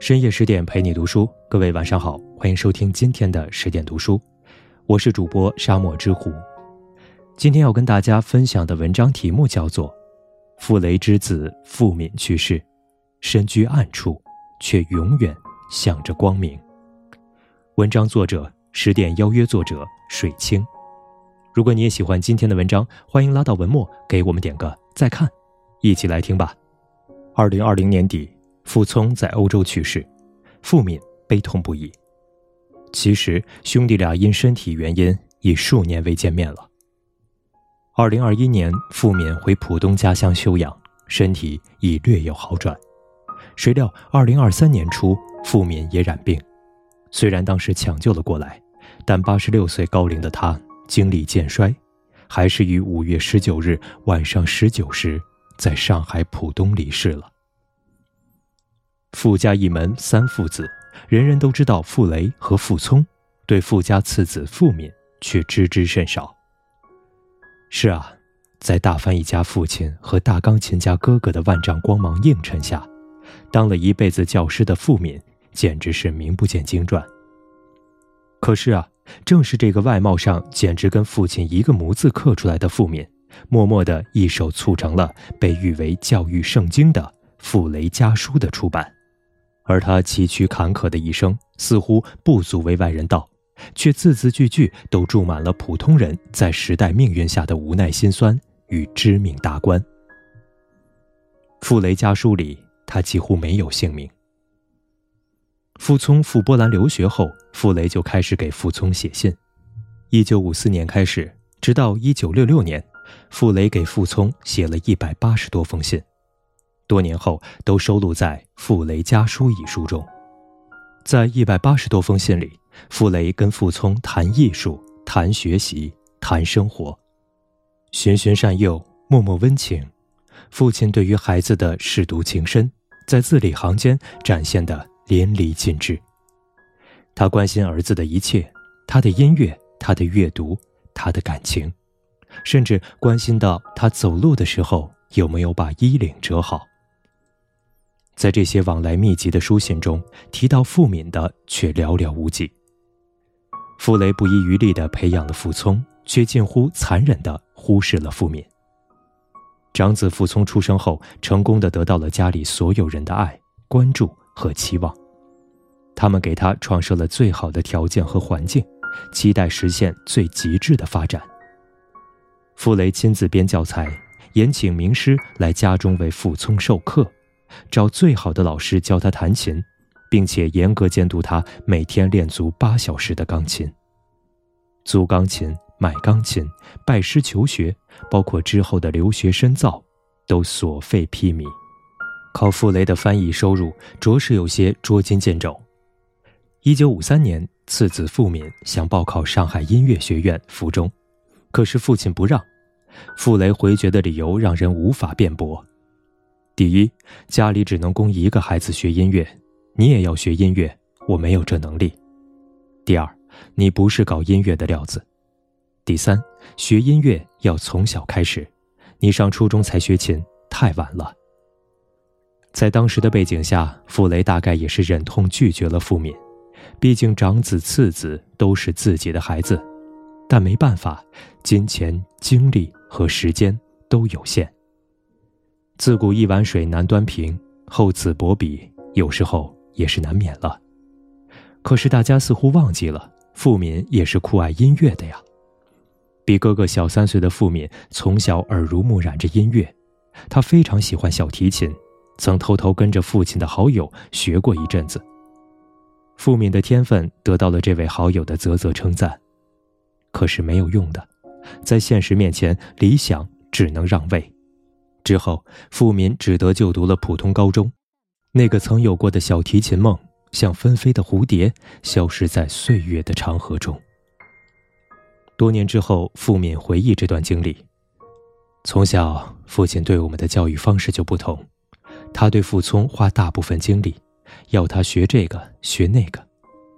深夜十点陪你读书，各位晚上好，欢迎收听今天的十点读书，我是主播沙漠之狐。今天要跟大家分享的文章题目叫做《傅雷之子傅敏去世，身居暗处，却永远向着光明》。文章作者十点邀约作者水清。如果你也喜欢今天的文章，欢迎拉到文末给我们点个再看，一起来听吧。二零二零年底。傅聪在欧洲去世，傅敏悲痛不已。其实兄弟俩因身体原因已数年未见面了。二零二一年，傅敏回浦东家乡休养，身体已略有好转。谁料二零二三年初，傅敏也染病，虽然当时抢救了过来，但八十六岁高龄的他精力渐衰，还是于五月十九日晚上十九时，在上海浦东离世了。傅家一门三父子，人人都知道傅雷和傅聪，对傅家次子傅敏却知之甚少。是啊，在大翻译家父亲和大钢琴家哥哥的万丈光芒映衬下，当了一辈子教师的傅敏简直是名不见经传。可是啊，正是这个外貌上简直跟父亲一个模子刻出来的傅敏，默默的一手促成了被誉为教育圣经的《傅雷家书》的出版。而他崎岖坎坷的一生，似乎不足为外人道，却字字句句都注满了普通人在时代命运下的无奈心酸与知命达观。傅雷家书里，他几乎没有姓名。傅聪赴波兰留学后，傅雷就开始给傅聪写信。一九五四年开始，直到一九六六年，傅雷给傅聪写了一百八十多封信。多年后，都收录在《傅雷家书》一书中。在一百八十多封信里，傅雷跟傅聪谈艺术、谈学习、谈生活，循循善诱，脉脉温情。父亲对于孩子的舐犊情深，在字里行间展现的淋漓尽致。他关心儿子的一切，他的音乐，他的阅读，他的感情，甚至关心到他走路的时候有没有把衣领折好。在这些往来密集的书信中，提到傅敏的却寥寥无几。傅雷不遗余力地培养了傅聪，却近乎残忍地忽视了傅敏。长子傅聪出生后，成功地得到了家里所有人的爱、关注和期望，他们给他创设了最好的条件和环境，期待实现最极致的发展。傅雷亲自编教材，延请名师来家中为傅聪授课。找最好的老师教他弹琴，并且严格监督他每天练足八小时的钢琴。租钢琴、买钢琴、拜师求学，包括之后的留学深造，都所费披靡。靠傅雷的翻译收入，着实有些捉襟见肘。一九五三年，次子傅敏想报考上海音乐学院附中，可是父亲不让。傅雷回绝的理由让人无法辩驳。第一，家里只能供一个孩子学音乐，你也要学音乐，我没有这能力。第二，你不是搞音乐的料子。第三，学音乐要从小开始，你上初中才学琴，太晚了。在当时的背景下，傅雷大概也是忍痛拒绝了傅敏，毕竟长子次子都是自己的孩子，但没办法，金钱、精力和时间都有限。自古一碗水难端平，厚此薄彼，有时候也是难免了。可是大家似乎忘记了，傅敏也是酷爱音乐的呀。比哥哥小三岁的傅敏从小耳濡目染着音乐，他非常喜欢小提琴，曾偷偷跟着父亲的好友学过一阵子。傅敏的天分得到了这位好友的啧啧称赞，可是没有用的，在现实面前，理想只能让位。之后，傅敏只得就读了普通高中。那个曾有过的小提琴梦，像纷飞的蝴蝶，消失在岁月的长河中。多年之后，傅敏回忆这段经历：从小，父亲对我们的教育方式就不同。他对傅聪花大部分精力，要他学这个学那个，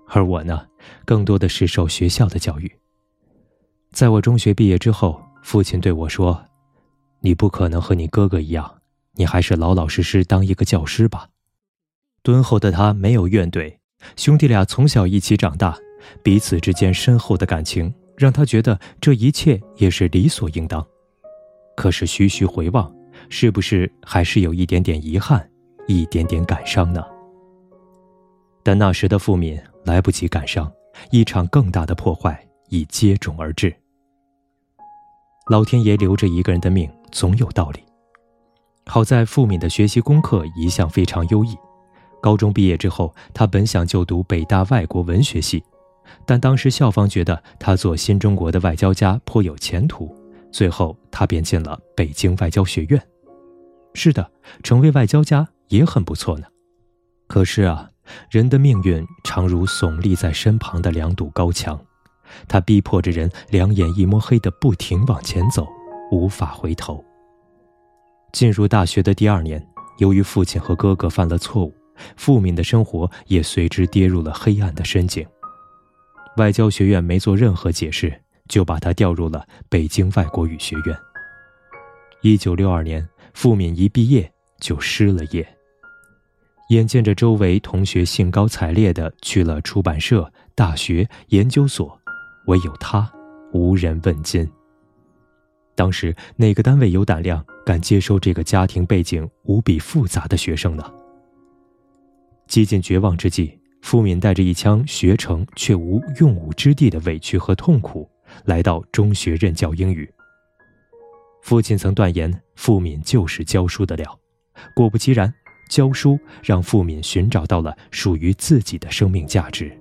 而我呢，更多的是受学校的教育。在我中学毕业之后，父亲对我说。你不可能和你哥哥一样，你还是老老实实当一个教师吧。敦厚的他没有怨怼，兄弟俩从小一起长大，彼此之间深厚的感情让他觉得这一切也是理所应当。可是徐徐回望，是不是还是有一点点遗憾，一点点感伤呢？但那时的傅敏来不及感伤，一场更大的破坏已接踵而至。老天爷留着一个人的命，总有道理。好在傅敏的学习功课一向非常优异，高中毕业之后，他本想就读北大外国文学系，但当时校方觉得他做新中国的外交家颇有前途，最后他便进了北京外交学院。是的，成为外交家也很不错呢。可是啊，人的命运常如耸立在身旁的两堵高墙，它逼迫着人两眼一抹黑的不停往前走，无法回头。进入大学的第二年，由于父亲和哥哥犯了错误，傅敏的生活也随之跌入了黑暗的深井。外交学院没做任何解释，就把他调入了北京外国语学院。一九六二年，傅敏一毕业就失了业。眼见着周围同学兴高采烈地去了出版社、大学、研究所，唯有他无人问津。当时哪个单位有胆量敢接收这个家庭背景无比复杂的学生呢？几近绝望之际，傅敏带着一腔学成却无用武之地的委屈和痛苦，来到中学任教英语。父亲曾断言傅敏就是教书的料，果不其然，教书让傅敏寻找到了属于自己的生命价值。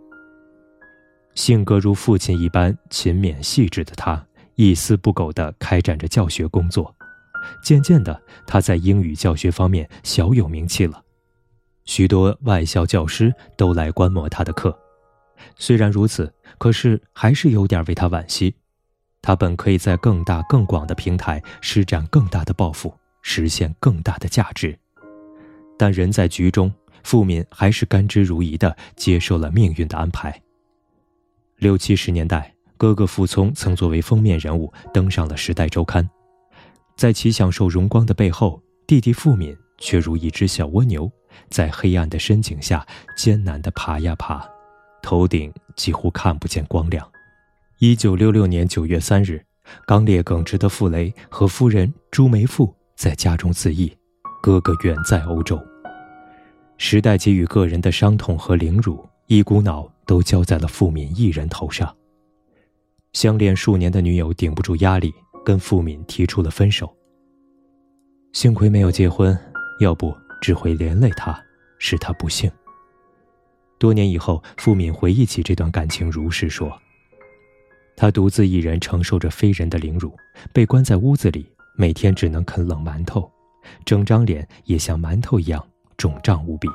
性格如父亲一般勤勉细致的他。一丝不苟地开展着教学工作，渐渐的，他在英语教学方面小有名气了，许多外校教师都来观摩他的课。虽然如此，可是还是有点为他惋惜。他本可以在更大更广的平台施展更大的抱负，实现更大的价值，但人在局中，傅敏还是甘之如饴地接受了命运的安排。六七十年代。哥哥傅聪曾作为封面人物登上了《时代周刊》，在其享受荣光的背后，弟弟傅敏却如一只小蜗牛，在黑暗的深井下艰难地爬呀爬，头顶几乎看不见光亮。一九六六年九月三日，刚烈耿直的傅雷和夫人朱梅馥在家中自缢，哥哥远在欧洲。时代给予个人的伤痛和凌辱，一股脑都交在了傅敏一人头上。相恋数年的女友顶不住压力，跟付敏提出了分手。幸亏没有结婚，要不只会连累他，使他不幸。多年以后，付敏回忆起这段感情，如是说：“他独自一人承受着非人的凌辱，被关在屋子里，每天只能啃冷馒头，整张脸也像馒头一样肿胀无比。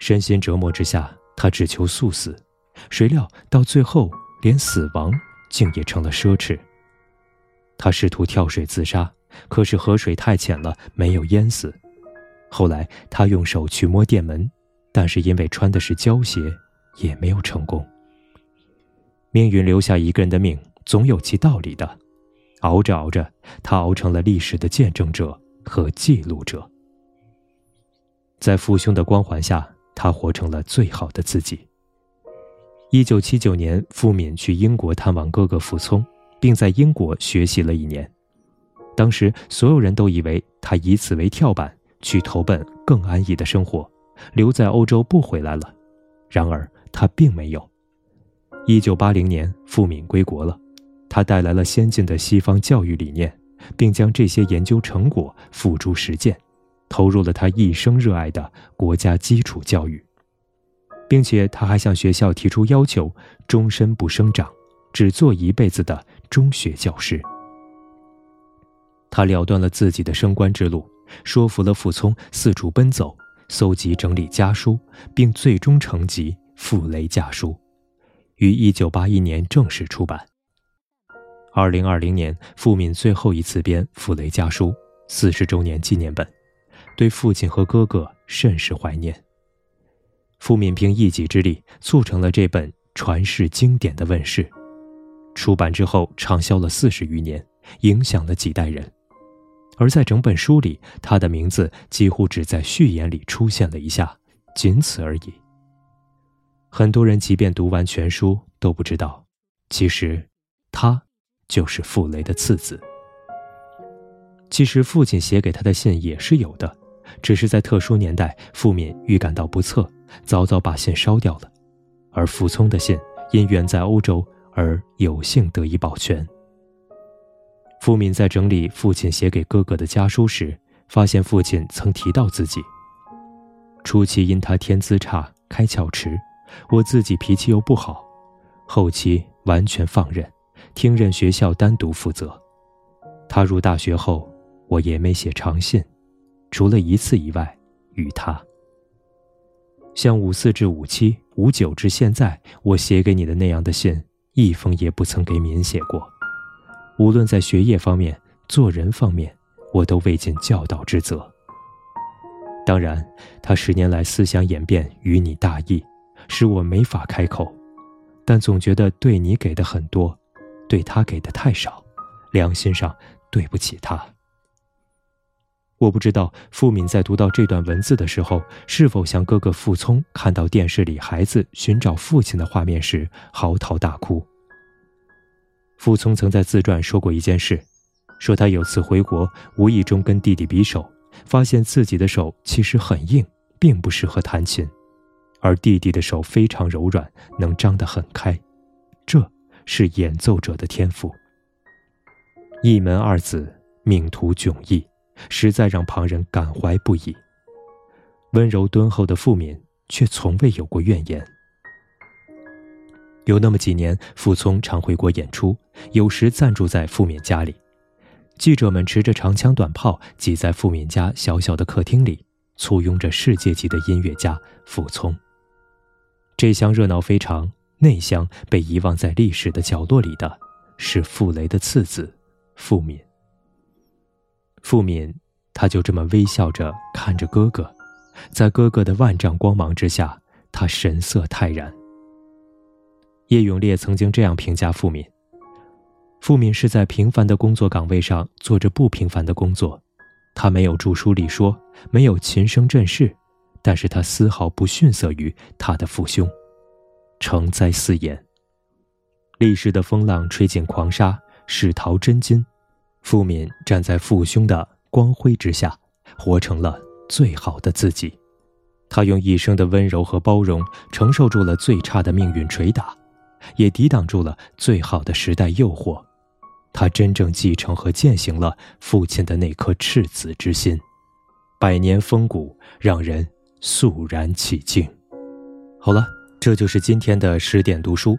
身心折磨之下，他只求速死，谁料到最后。”连死亡竟也成了奢侈。他试图跳水自杀，可是河水太浅了，没有淹死。后来他用手去摸店门，但是因为穿的是胶鞋，也没有成功。命运留下一个人的命，总有其道理的。熬着熬着，他熬成了历史的见证者和记录者。在父兄的光环下，他活成了最好的自己。一九七九年，傅敏去英国探望哥哥傅聪，并在英国学习了一年。当时所有人都以为他以此为跳板，去投奔更安逸的生活，留在欧洲不回来了。然而他并没有。一九八零年，傅敏归国了，他带来了先进的西方教育理念，并将这些研究成果付诸实践，投入了他一生热爱的国家基础教育。并且他还向学校提出要求，终身不生长，只做一辈子的中学教师。他了断了自己的升官之路，说服了傅聪四处奔走，搜集整理家书，并最终成集《傅雷家书》，于一九八一年正式出版。二零二零年，傅敏最后一次编《傅雷家书》四十周年纪念本，对父亲和哥哥甚是怀念。傅敏凭一己之力促成了这本传世经典的问世，出版之后畅销了四十余年，影响了几代人。而在整本书里，他的名字几乎只在序言里出现了一下，仅此而已。很多人即便读完全书，都不知道，其实，他就是傅雷的次子。其实父亲写给他的信也是有的，只是在特殊年代，傅敏预感到不测，早早把信烧掉了。而傅聪的信因远在欧洲而有幸得以保全。傅敏在整理父亲写给哥哥的家书时，发现父亲曾提到自己。初期因他天资差，开窍迟，我自己脾气又不好，后期完全放任，听任学校单独负责。他入大学后。我也没写长信，除了一次以外，与他。像五四至五七、五九至现在，我写给你的那样的信，一封也不曾给敏写过。无论在学业方面、做人方面，我都未尽教导之责。当然，他十年来思想演变与你大异，使我没法开口，但总觉得对你给的很多，对他给的太少，良心上对不起他。我不知道傅敏在读到这段文字的时候，是否像哥哥傅聪看到电视里孩子寻找父亲的画面时嚎啕大哭。傅聪曾在自传说过一件事，说他有次回国，无意中跟弟弟比手，发现自己的手其实很硬，并不适合弹琴，而弟弟的手非常柔软，能张得很开，这是演奏者的天赋。一门二子，命途迥异。实在让旁人感怀不已。温柔敦厚的傅敏却从未有过怨言。有那么几年，傅聪常回国演出，有时暂住在傅敏家里。记者们持着长枪短炮，挤在傅敏家小小的客厅里，簇拥着世界级的音乐家傅聪。这厢热闹非常，那厢被遗忘在历史的角落里的，是傅雷的次子傅敏。傅敏，他就这么微笑着看着哥哥，在哥哥的万丈光芒之下，他神色泰然。叶永烈曾经这样评价傅敏：傅敏是在平凡的工作岗位上做着不平凡的工作，他没有著书立说，没有琴声振世，但是他丝毫不逊色于他的父兄，成灾四眼。历史的风浪吹进狂沙，世淘真金。傅敏站在父兄的光辉之下，活成了最好的自己。他用一生的温柔和包容，承受住了最差的命运捶打，也抵挡住了最好的时代诱惑。他真正继承和践行了父亲的那颗赤子之心，百年风骨让人肃然起敬。好了，这就是今天的十点读书。